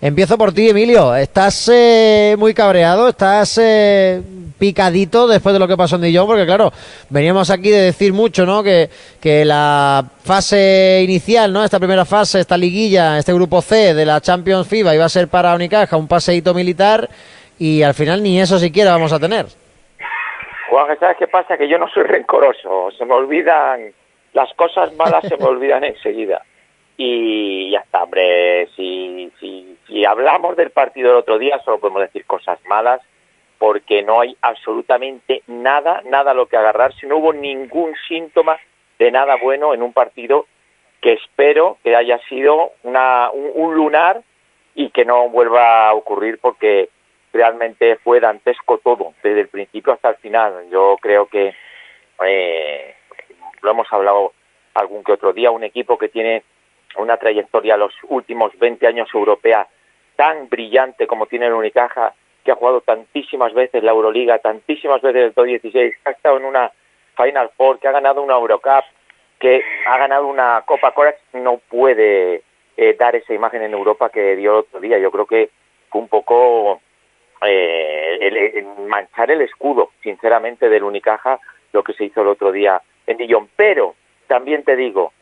Empiezo por ti, Emilio. ¿Estás eh, muy cabreado? ¿Estás eh, picadito después de lo que pasó en Dijon? Porque claro, veníamos aquí de decir mucho, ¿no? Que, que la fase inicial, ¿no? Esta primera fase, esta liguilla, este grupo C de la Champions FIBA iba a ser para Unicaja un paseíto militar y al final ni eso siquiera vamos a tener. Juan, ¿sabes qué pasa? Que yo no soy rencoroso. Se me olvidan las cosas malas, se me olvidan enseguida y ya está, hombre, si, si, si hablamos del partido del otro día solo podemos decir cosas malas porque no hay absolutamente nada, nada a lo que agarrarse, no hubo ningún síntoma de nada bueno en un partido que espero que haya sido una, un, lunar y que no vuelva a ocurrir porque realmente fue dantesco todo, desde el principio hasta el final. Yo creo que eh, lo hemos hablado algún que otro día, un equipo que tiene una trayectoria los últimos 20 años europea tan brillante como tiene el Unicaja, que ha jugado tantísimas veces la Euroliga, tantísimas veces el top 16, que ha estado en una Final Four, que ha ganado una Eurocup, que ha ganado una Copa Corax, no puede eh, dar esa imagen en Europa que dio el otro día. Yo creo que fue un poco eh, manchar el escudo, sinceramente, del Unicaja, lo que se hizo el otro día en Dijon. Pero también te digo,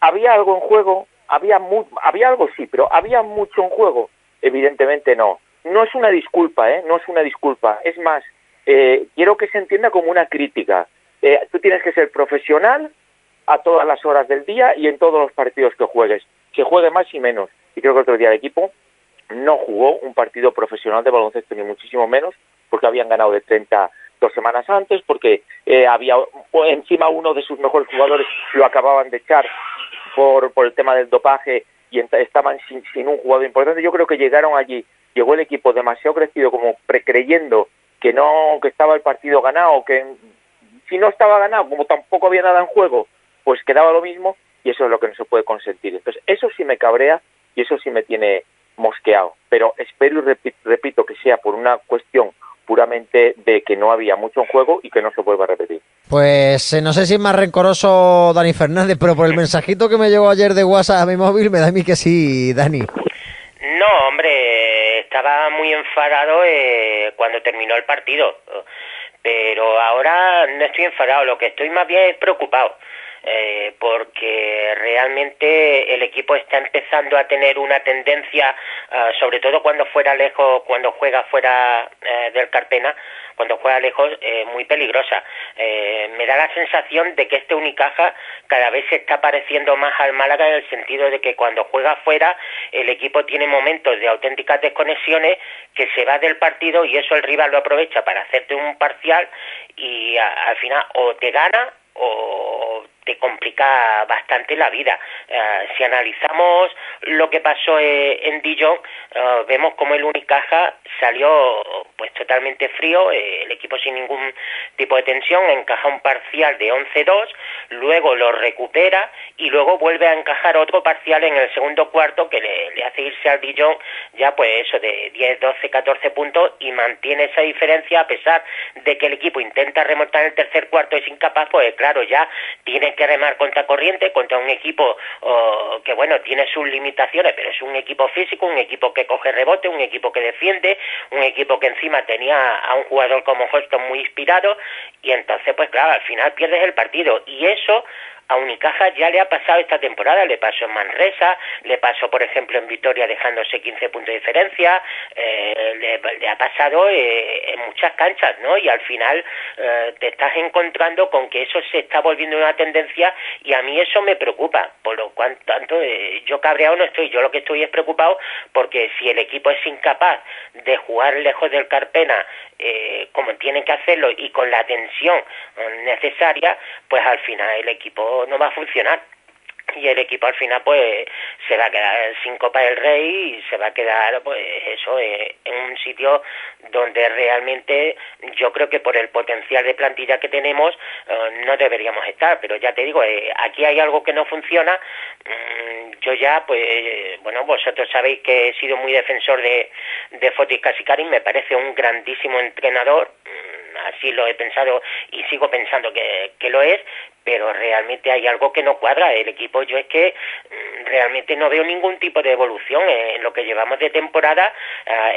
¿Había algo en juego? Había, había algo sí, pero ¿había mucho en juego? Evidentemente no. No es una disculpa, ¿eh? No es una disculpa. Es más, eh, quiero que se entienda como una crítica. Eh, tú tienes que ser profesional a todas las horas del día y en todos los partidos que juegues. Se juegue más y menos. Y creo que otro día el equipo no jugó un partido profesional de baloncesto, ni muchísimo menos, porque habían ganado de 30 dos semanas antes, porque eh, había encima uno de sus mejores jugadores lo acababan de echar por, por el tema del dopaje y estaban sin, sin un jugador importante. Yo creo que llegaron allí, llegó el equipo demasiado crecido como precreyendo que no, que estaba el partido ganado, que si no estaba ganado, como tampoco había nada en juego, pues quedaba lo mismo y eso es lo que no se puede consentir. Entonces, eso sí me cabrea y eso sí me tiene mosqueado. Pero espero y repito que sea por una cuestión puramente de que no había mucho en juego y que no se vuelva a repetir. Pues eh, no sé si es más rencoroso Dani Fernández, pero por el mensajito que me llegó ayer de WhatsApp a mi móvil me da a mí que sí, Dani. No, hombre, estaba muy enfadado eh, cuando terminó el partido, pero ahora no estoy enfadado, lo que estoy más bien es preocupado eh, porque realmente el equipo está empezando a tener una tendencia, ah, sobre todo cuando fuera lejos, cuando juega fuera eh, del Carpena, cuando juega lejos, eh, muy peligrosa. me da la sensación de que este Unicaja cada vez se está pareciendo más al Málaga en el sentido de que cuando juega fuera el equipo tiene momentos de auténticas desconexiones que se va del partido y eso el rival lo aprovecha para hacerte un parcial y al final o te gana o te complica bastante la vida. Eh, si analizamos lo que pasó eh, en Dijon, eh, vemos como el Unicaja salió pues totalmente frío, el equipo sin ningún tipo de tensión, encaja un parcial de 11-2, luego lo recupera y luego vuelve a encajar otro parcial en el segundo cuarto que le, hace irse al Dijon ya pues eso de 10, 12, 14 puntos y mantiene esa diferencia a pesar de que el equipo intenta remontar el tercer cuarto es incapaz, pues claro, ya tiene que remar contra corriente, contra un equipo que, bueno, tiene sus limitaciones, pero es un equipo físico, un equipo que coge rebote, un equipo que defiende, un equipo que encima tenía a un jugador como Holston muy inspirado, y entonces, pues claro, al final pierdes el partido. Y eso a Unicaja ya le ha pasado esta temporada, le pasó en Manresa, le pasó por ejemplo en Vitoria dejándose 15 puntos de diferencia, eh, le, ha pasado eh, en muchas canchas, ¿no? Y al final eh, te estás encontrando con que eso se está volviendo una tendencia y a mí eso me preocupa, por lo tanto yo cabreado no estoy, yo lo que estoy es preocupado porque si el equipo es incapaz de jugar lejos del Carpena como tiene que hacerlo y con la tensión necesaria, pues al final el equipo no va a funcionar. Y el equipo al final pues se va a quedar sin Copa del Rey y se va a quedar pues eso eh, en un sitio donde realmente yo creo que por el potencial de plantilla que tenemos eh, no deberíamos estar. Pero ya te digo eh, aquí hay algo que no funciona. Mm, yo ya pues bueno vosotros sabéis que he sido muy defensor de de Fotis Casicari me parece un grandísimo entrenador. Mm, así lo he pensado y sigo pensando que, que lo es, pero realmente hay algo que no cuadra. El equipo, yo es que mm, realmente no veo ningún tipo de evolución en lo que llevamos de temporada.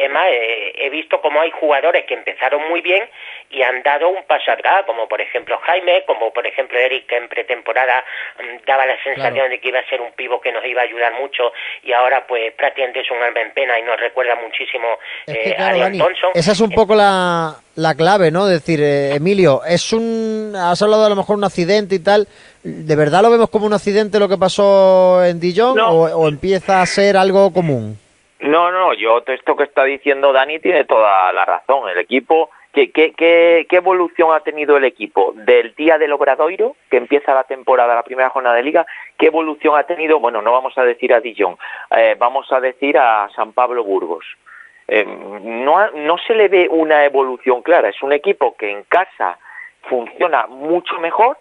es más, he visto como hay jugadores que empezaron muy bien y han dado un paso atrás, como por ejemplo Jaime, como por ejemplo Eric, que en pretemporada mm, daba la sensación de que iba a ser un pivo que nos iba a ayudar mucho y ahora pues prácticamente es un alma en pena y nos recuerda muchísimo eh, a Thompson. Esa es un poco la, la clave, ¿no? Decir, eh, Emilio, es un, has hablado a lo mejor un accidente y tal, ¿de verdad lo vemos como un accidente lo que pasó en Dijon o, empieza a ser algo común? No, no, yo esto que está diciendo Dani tiene toda la razón. El equipo, ¿qué, qué, qué, evolución ha tenido el equipo del día del Obradoiro, que empieza la temporada, la primera jornada de liga? ¿Qué evolución ha tenido? Bueno, no vamos a decir a Dijon, eh, vamos a decir a San Pablo Burgos. Eh, no, no se le ve una evolución clara. Es un equipo que en casa funciona mucho mejor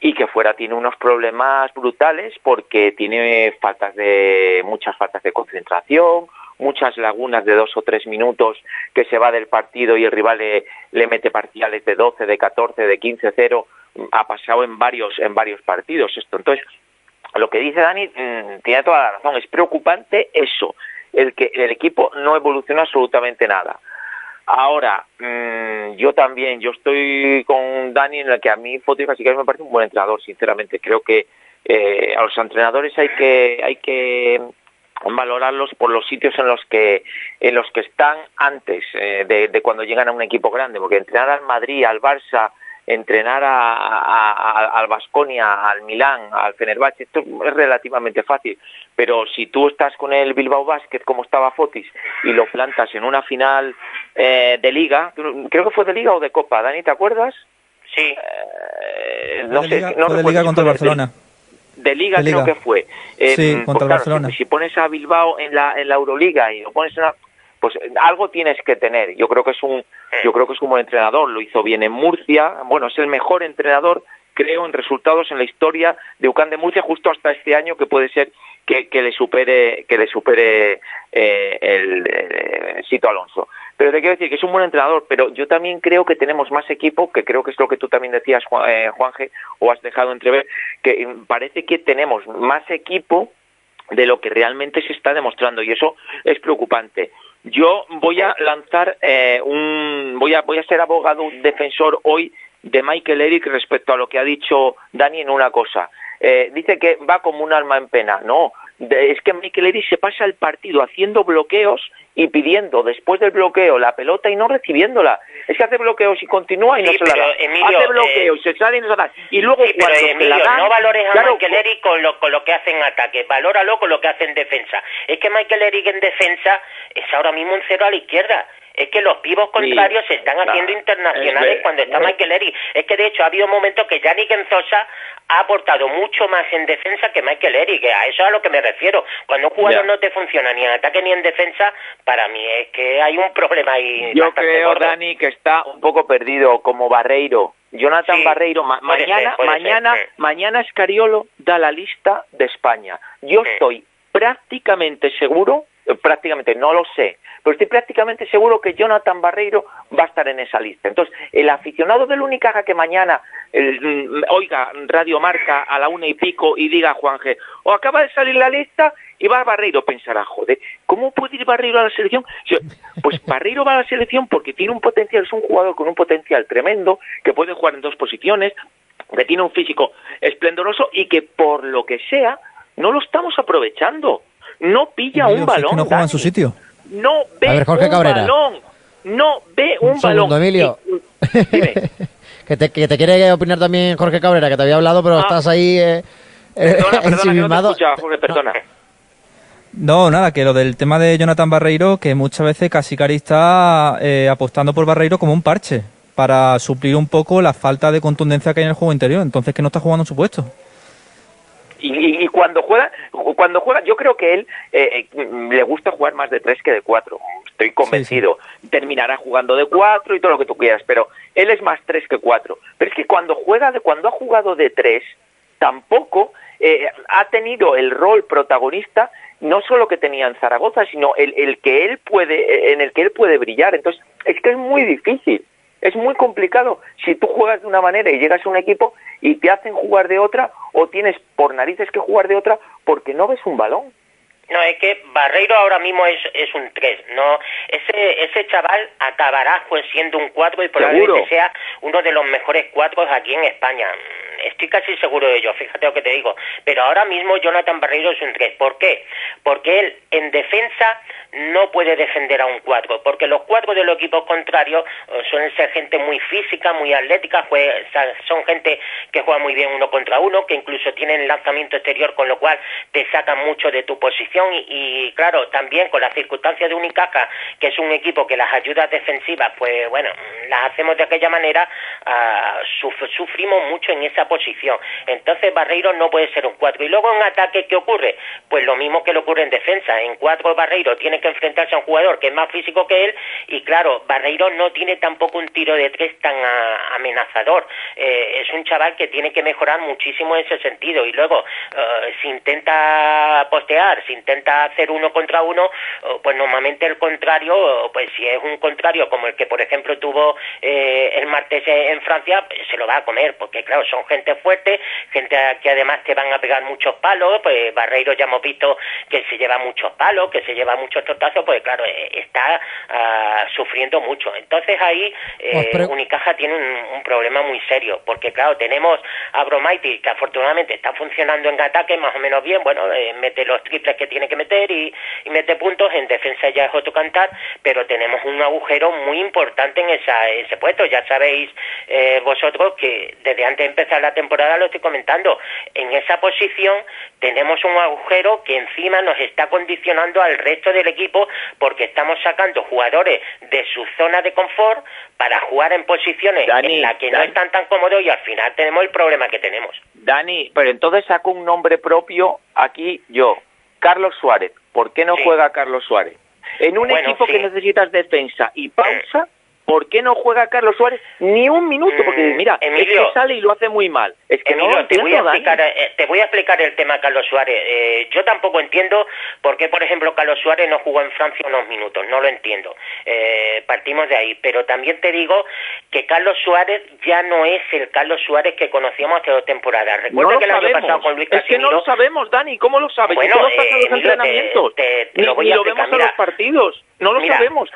y que fuera tiene unos problemas brutales porque tiene faltas de muchas faltas de concentración, muchas lagunas de dos o tres minutos que se va del partido y el rival le, le mete parciales de 12, de 14, de 15, 0. Ha pasado en varios en varios partidos esto. Entonces, lo que dice Dani mm, tiene toda la razón. Es preocupante eso el que el equipo no evoluciona absolutamente nada. Ahora, mm, yo también, yo estoy con Dani en el que a mí Foto y me parece un buen entrenador, sinceramente. Creo que eh, a los entrenadores hay que, hay que valorarlos por los sitios en los que en los que están antes eh, de, de, cuando llegan a un equipo grande porque entrenar al Madrid al Barça entrenar a, al Basconia, al Milán, al Fenerbahce, esto es relativamente fácil. Pero si tú estás con el Bilbao Basket, como estaba Fotis, y lo plantas en una final eh, de liga, creo que fue de liga o de copa, Dani, ¿te acuerdas? Sí. Eh, no sé, liga, no de liga contra el Barcelona. De, liga, creo que fue. Eh, sí, contra pues el Barcelona. Si, pones a Bilbao en la, en la Euroliga y lo pones en una pues algo tienes que tener. Yo creo que es un, yo creo que es un buen entrenador. Lo hizo bien en Murcia. Bueno, es el mejor entrenador, creo, en resultados en la historia de UCAN de Murcia, justo hasta este año que puede ser que, que le supere, que le supere eh, el, eh, Sito Alonso. Pero te quiero decir que es un buen entrenador, pero yo también creo que tenemos más equipo, que creo que es lo que tú también decías, eh, Juanje, o has dejado entrever, que parece que tenemos más equipo de lo que realmente se está demostrando y eso es preocupante. Yo voy a lanzar eh, un, voy a, voy a ser abogado defensor hoy de Michael Eric respecto a lo que ha dicho Dani en una cosa. Eh, dice que va como un alma en pena. No, es que Michael Eric se pasa el partido haciendo bloqueos y pidiendo después del bloqueo la pelota y no recibiéndola. Es que hace bloqueos y continúa y no se la da. hace bloqueos y se sale y no se la da. Y luego cuando la da, no valores a Michael Eric con lo, con lo que hace en ataque, valóralo con lo que hace en defensa. Es que Michael Eric en defensa es ahora mismo un cero a la izquierda es que los pibos contrarios se están haciendo internacionales cuando está Michael Eric. Es que de hecho ha habido momentos que Yannick Enzosa ha aportado mucho más en defensa que Michael Eric, a eso es a lo que me refiero. Cuando un jugador no te funciona ni en ataque ni en defensa, para mí es que hay un problema ahí. Yo creo, Dani, que está un poco perdido como Barreiro. Jonathan Barreiro, mañana, mañana, mañana Escariolo da la lista de España. Yo estoy prácticamente seguro, eh, prácticamente no lo sé, pero estoy prácticamente seguro que Jonathan Barreiro va a estar en esa lista. Entonces, el aficionado del Unicaja que mañana mm, oiga Radio Marca a la una y pico y diga Juan G, o acaba de salir la lista y va a Barreiro, pensará, joder, ¿cómo puede ir Barreiro a la selección? Pues Barreiro va a la selección porque tiene un potencial, es un jugador con un potencial tremendo, que puede jugar en dos posiciones, que tiene un físico esplendoroso y que por lo que sea, no lo estamos aprovechando. No pilla un balón. no juega en su sitio no ve un balón. No ve un, balón. Emilio. que, te, que te quiere opinar también Jorge Cabrera, que te había hablado, pero ah. estás ahí eh, perdona, perdona, no perdona. No, nada, que lo del tema de Jonathan Barreiro, que muchas veces Casicari está eh, apostando por Barreiro como un parche para suplir un poco la falta de contundencia que hay en el juego interior. Entonces, que no está jugando en su puesto. Y, cuando juega, cuando juega, yo creo que él eh, eh, le gusta jugar más de tres que de cuatro. Estoy convencido. Terminará jugando de cuatro y todo lo que tú quieras, pero él es más tres que cuatro. Pero es que cuando juega, de, cuando ha jugado de tres, tampoco eh, ha tenido el rol protagonista no solo que tenía en Zaragoza, sino el, el que él puede, en el que él puede brillar. Entonces, es que es muy difícil Es muy complicado si tú juegas de una manera y llegas a un equipo y te hacen jugar de otra o tienes por narices que jugar de otra porque no ves un balón. No, es que Barreiro ahora mismo es, es un 3, no ese ese chaval acabará pues siendo un 4 y probablemente sea uno de los mejores 4 aquí en España. Estoy casi seguro de ello, fíjate lo que te digo. Pero ahora mismo Jonathan Barreiro es un 3. ¿Por qué? Porque él en defensa no puede defender a un 4, porque los 4 de los equipos contrarios eh, suelen ser gente muy física, muy atlética, son gente que juega muy bien uno contra uno, que incluso tienen lanzamiento exterior, con lo cual te sacan mucho de tu posición y, claro, también con las circunstancias de Unicaja, que es un equipo que las ayudas defensivas, pues bueno, las hacemos de aquella manera, uh, sufrimos mucho en esa posición. Entonces Barreiro no puede ser un 4. Y luego en ataque, ¿qué ocurre? Pues lo mismo que le ocurre en defensa. En 4 Barreiro tiene que enfrentarse a un jugador que es más físico que él y claro, Barreiro no tiene tampoco un tiro de tres tan amenazador. Eh, es un chaval que tiene que mejorar muchísimo en ese sentido. Y luego, uh, si intenta postear, si intenta hacer uno contra uno, pues normalmente el contrario, pues si es un contrario como el que por ejemplo tuvo eh, el martes en Francia, pues se lo va a comer, porque claro, son gente fuerte, gente que además te van a pegar muchos palos, pues Barreiro ya hemos visto que se lleva muchos palos, que se lleva muchos tortazos, pues claro, eh, está ah, sufriendo mucho. Entonces ahí eh, Unicaja tiene un, problema muy serio, porque claro, tenemos a Bromaiti, que afortunadamente está funcionando en ataque más o menos bien, bueno, mete los triples que tiene que meter y, mete puntos, en defensa ya es otro cantar, pero tenemos un agujero muy importante en esa, ese puesto. Ya sabéis eh, vosotros que desde antes de empezar la temporada lo estoy comentando, en esa posición tenemos un agujero que encima nos está condicionando al resto del equipo porque estamos sacando jugadores de su zona de confort para jugar en posiciones en las que no están tan cómodos y al final tenemos el problema que tenemos. Dani, pero entonces saco un nombre propio aquí yo, Carlos Suárez. ¿Por qué no juega Carlos Suárez? En un equipo que necesitas defensa y pausa, ¿por qué no juega Carlos Suárez ni un minuto? Porque mm, mira, es que sale y lo hace muy mal. Es que no te, voy a explicar, eh, te voy a explicar el tema Carlos Suárez. Eh, yo tampoco entiendo por qué, por ejemplo, Carlos Suárez no jugó en Francia unos minutos. No lo entiendo. Eh, partimos de ahí. Pero también te digo que Carlos Suárez ya no es el Carlos Suárez que conocíamos hace dos temporadas. Recuerda no que el año pasado con Luis Casimiro... Es que no lo sabemos, Dani. ¿Cómo lo sabes? Bueno, no los entrenamientos. lo voy ni, lo vemos en los partidos. No lo sabemos.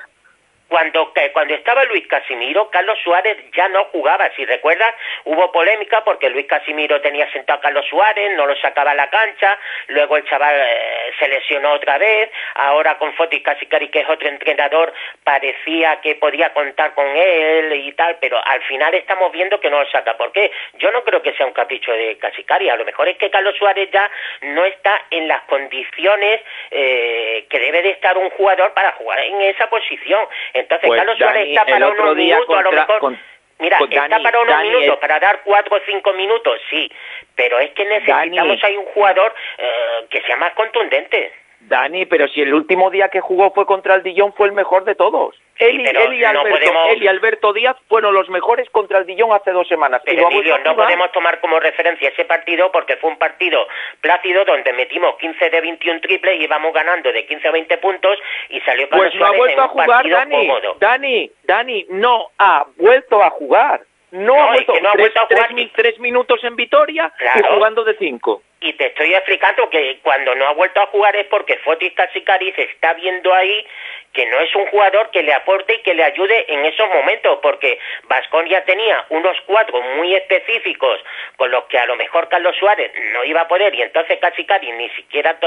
Cuando, cuando estaba Luis Casimiro, Carlos Suárez ya no jugaba. Si recuerdas, hubo polémica porque Luis Casimiro tenía sentado a Carlos Suárez, no lo sacaba a la cancha, luego el chaval eh, se lesionó otra vez, ahora con Fotis Casicari, que es otro entrenador, parecía que podía contar con él y tal, pero al final estamos viendo que no lo saca. ¿Por qué? Yo no creo que sea un capricho de Casicari, a lo mejor es que Carlos Suárez ya no está en las condiciones eh, que debe de estar un jugador para jugar en esa posición. Entonces, pues, Carlos Suárez está para unos minutos, a lo mejor... Mira, está para unos minutos, para dar cuatro o cinco minutos, sí, pero es que necesitamos ahí un jugador eh, que sea más contundente. Dani, pero si el último día que jugó fue contra el Dillon fue el mejor de todos. él, y, Alberto, Díaz fueron los mejores contra el Dillon hace dos semanas. Pero no podemos tomar como referencia ese partido porque fue un partido plácido donde metimos 15 de 21 triples y íbamos ganando de 15 a 20 puntos y salió para Pues no ha vuelto a jugar, Dani. Dani, Dani, no ha vuelto a jugar. No, ha vuelto, no ha vuelto a jugar. Tres, minutos en Vitoria y jugando de cinco y te estoy explicando que cuando no ha vuelto a jugar es porque Fotis Tasicari se está viendo ahí que no es un jugador que le aporte y que le ayude en esos momentos, porque Vasconia tenía unos cuatro muy específicos con los que a lo mejor Carlos Suárez no iba a poder y entonces Casicari ni siquiera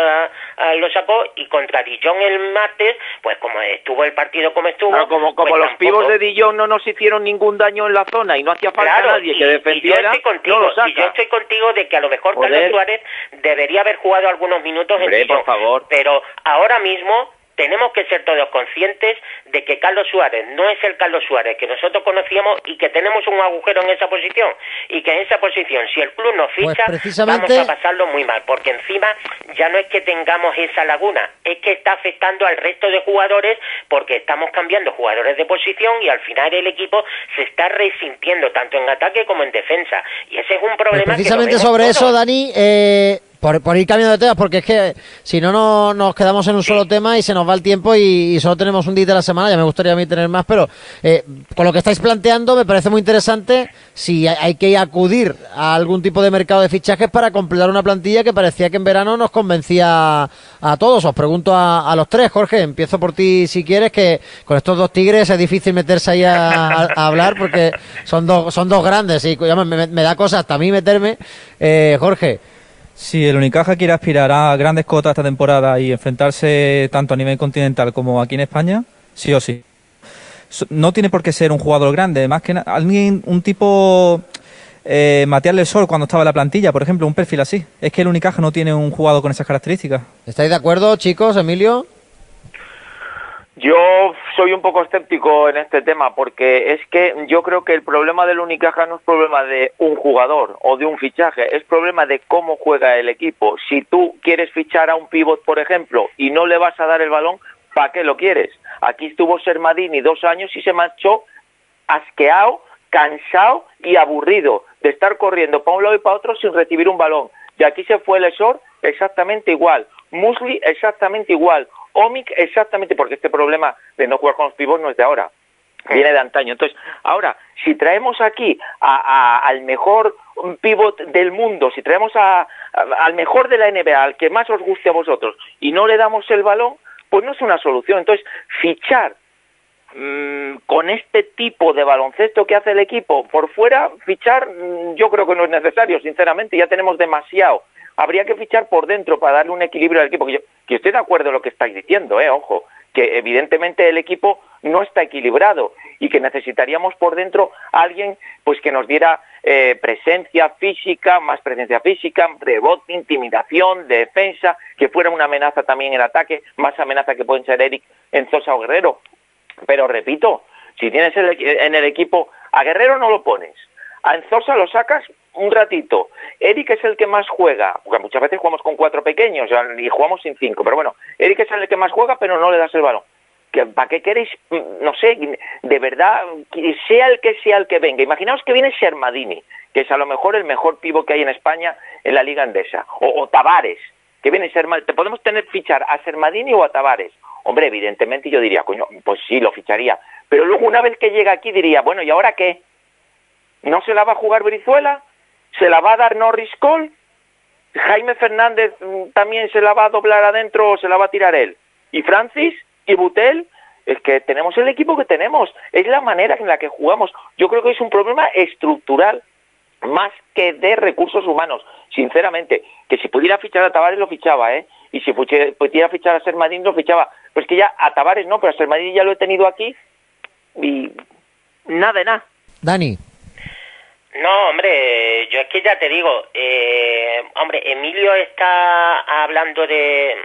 ah, lo sacó y contra Dillon el martes, pues como estuvo el partido como estuvo... como como pues los pibos de Dillon no nos hicieron ningún daño en la zona y no hacía falta nadie que defendiera, y yo, estoy contigo, y yo estoy contigo de que a lo mejor Carlos Suárez debería haber jugado algunos minutos en por favor. pero ahora mismo tenemos que ser todos conscientes de que Carlos Suárez no es el Carlos Suárez que nosotros conocíamos y que tenemos un agujero en esa posición. Y que en esa posición si el club nos pues ficha vamos a pasarlo muy mal porque encima ya no es que tengamos esa laguna es que está afectando al resto de jugadores porque estamos cambiando jugadores de posición y al final el equipo se está resintiendo tanto en ataque como en defensa. Y ese es un problema pues precisamente sobre eso Dani eh por, ir cambiando de temas, porque es que si no, no nos quedamos en un solo tema y se nos va el tiempo y, solo tenemos un día de la semana. Ya me gustaría a mí tener más, pero eh, con lo que estáis planteando me parece muy interesante si hay, que acudir a algún tipo de mercado de fichajes para completar una plantilla que parecía que en verano nos convencía a todos. Os pregunto a, los tres, Jorge, empiezo por ti si quieres, que con estos dos tigres es difícil meterse ahí a, hablar porque son dos, son dos grandes y me, me da cosa hasta a mí meterme. Eh, Jorge. Si el Unicaja quiere aspirar a grandes cotas esta temporada y enfrentarse tanto a nivel continental como aquí en España, sí o sí. No tiene por qué ser un jugador grande, más que alguien, un tipo eh, Matías Sol cuando estaba en la plantilla, por ejemplo, un perfil así. Es que el Unicaja no tiene un jugador con esas características. ¿Estáis de acuerdo, chicos, Emilio? Yo soy un poco escéptico en este tema porque es que yo creo que el problema del Unicaja no es problema de un jugador o de un fichaje, es problema de cómo juega el equipo. Si tú quieres fichar a un pivot, por ejemplo, y no le vas a dar el balón, ¿para qué lo quieres? Aquí estuvo Sermadini dos años y se marchó asqueado, cansado y aburrido de estar corriendo para un lado y para otro sin recibir un balón. Y aquí se fue el Esor exactamente igual, Musli exactamente igual, Omic exactamente porque este problema de no jugar con los pivots no es de ahora, viene de antaño. Entonces, ahora, si traemos aquí al mejor pivot del mundo, si traemos al mejor de la NBA, al que más os guste a vosotros, y no le damos el balón, pues no es una solución. Entonces, fichar mm, con este tipo de baloncesto que hace el equipo por fuera, fichar mm, yo creo que no es necesario, sinceramente, ya tenemos demasiado habría que fichar por dentro para darle un equilibrio al equipo. Que, yo, que estoy de acuerdo en lo que estáis diciendo, eh, ojo, que evidentemente el equipo no está equilibrado y que necesitaríamos por dentro alguien pues que nos diera eh, presencia física, más presencia física, rebote, intimidación, defensa, que fuera una amenaza también en ataque, más amenaza que pueden ser Eric Enzosa o Guerrero. Pero repito, si tienes en el equipo a Guerrero no lo pones, a Enzosa lo sacas un ratito. Eric es el que más juega, porque muchas veces jugamos con cuatro pequeños y jugamos sin cinco, pero bueno, Eric es el que más juega, pero no le das el balón. ¿Para qué queréis? Mm, no sé, de verdad, sea el que sea el que venga. Imaginaos que viene Sermadini, que es a lo mejor el mejor pivo que hay en España en la Liga Andesa, o, Tavares, que viene Sermadini. ¿Te podemos tener fichar a Sermadini o a Tavares? Hombre, evidentemente yo diría, coño, pues sí, lo ficharía. Pero luego una vez que llega aquí diría, bueno, ¿y ahora qué? ¿No se la va a jugar Brizuela? ¿Se la va a dar Norris Cole? ¿Jaime Fernández mm, también se la va a doblar adentro o se la va a tirar él? ¿Y Francis? ¿Y Butel? Es que tenemos el equipo que tenemos, es la manera en la que jugamos. Yo creo que es un problema estructural más que de recursos humanos, sinceramente. Que si pudiera fichar a Tavares lo fichaba, ¿eh? Y si pudiera fichar a Sermadín lo fichaba. Pues que ya a Tavares no, pero a Sermadín ya lo he tenido aquí y nada de nada. Dani. No, hombre, yo es que ya te digo, eh, hombre, Emilio está hablando de,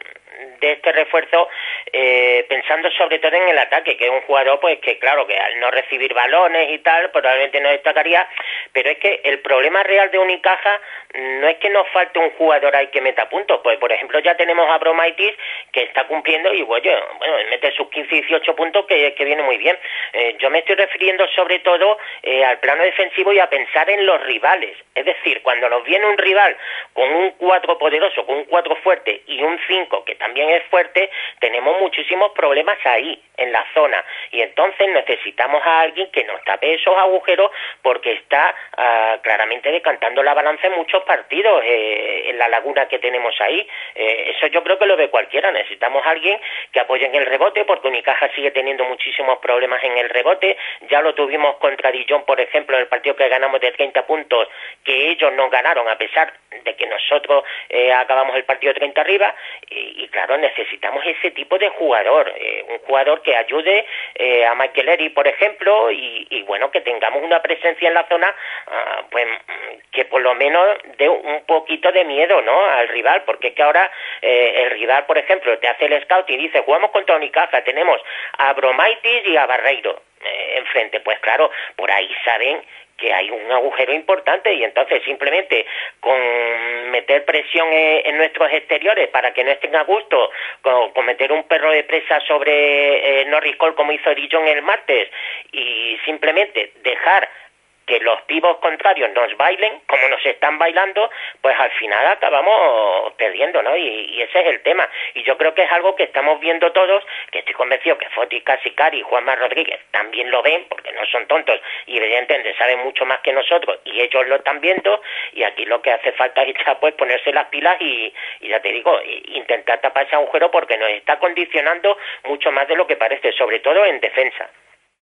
de este refuerzo eh, pensando sobre todo en el ataque, que es un jugador pues que claro que al no recibir balones y tal probablemente no destacaría, pero es que el problema real de Unicaja no es que nos falte un jugador ahí que meta puntos, pues por ejemplo ya tenemos a Bromaitis que está cumpliendo y bueno, bueno mete sus 15 y 18 puntos que, que viene muy bien. Eh, yo me estoy refiriendo sobre todo eh, al plano defensivo y a pensar en los rivales, es decir, cuando nos viene un rival con un 4 poderoso, con un 4 fuerte y un 5 que también es fuerte, tenemos muchísimos problemas ahí, en la zona. Y entonces necesitamos a alguien que nos tape esos agujeros porque está ah, claramente decantando la balanza en muchos partidos eh, en la laguna que tenemos ahí. Eh, eso yo creo que lo ve cualquiera. Necesitamos a alguien que apoye en el rebote porque Unicaja sigue teniendo muchísimos problemas en el rebote. Ya lo tuvimos contra Dijon, por ejemplo, en el partido que ganamos de 30 puntos, que ellos no ganaron a pesar de que nosotros eh, acabamos el partido 30 arriba. Y claro, necesitamos ese tipo de jugador, eh, un jugador que ayude eh, a Michael Eri, por ejemplo, y, bueno, que tengamos una presencia en la zona, ah, pues que por lo menos dé un poquito de miedo, ¿no? Al rival, porque es que ahora eh, el rival, por ejemplo, te hace el scout y dice, jugamos contra Unicaja, tenemos a Bromaitis y a Barreiro enfrente, pues claro, por ahí saben que hay un agujero importante y entonces simplemente con meter presión en, nuestros exteriores para que no estén a gusto, con, meter un perro de presa sobre eh, Norris Cole como hizo Dijon el martes y simplemente dejar que los pibos contrarios nos bailen como nos están bailando, pues al final acabamos perdiendo, ¿no? Y, ese es el tema. Y yo creo que es algo que estamos viendo todos, que estoy convencido que Foti Casicari y Juanma Rodríguez también lo ven, porque no son tontos y evidentemente saben mucho más que nosotros y ellos lo están viendo y aquí lo que hace falta es pues ponerse las pilas y, y ya te digo, intentar tapar ese agujero porque nos está condicionando mucho más de lo que parece, sobre todo en defensa.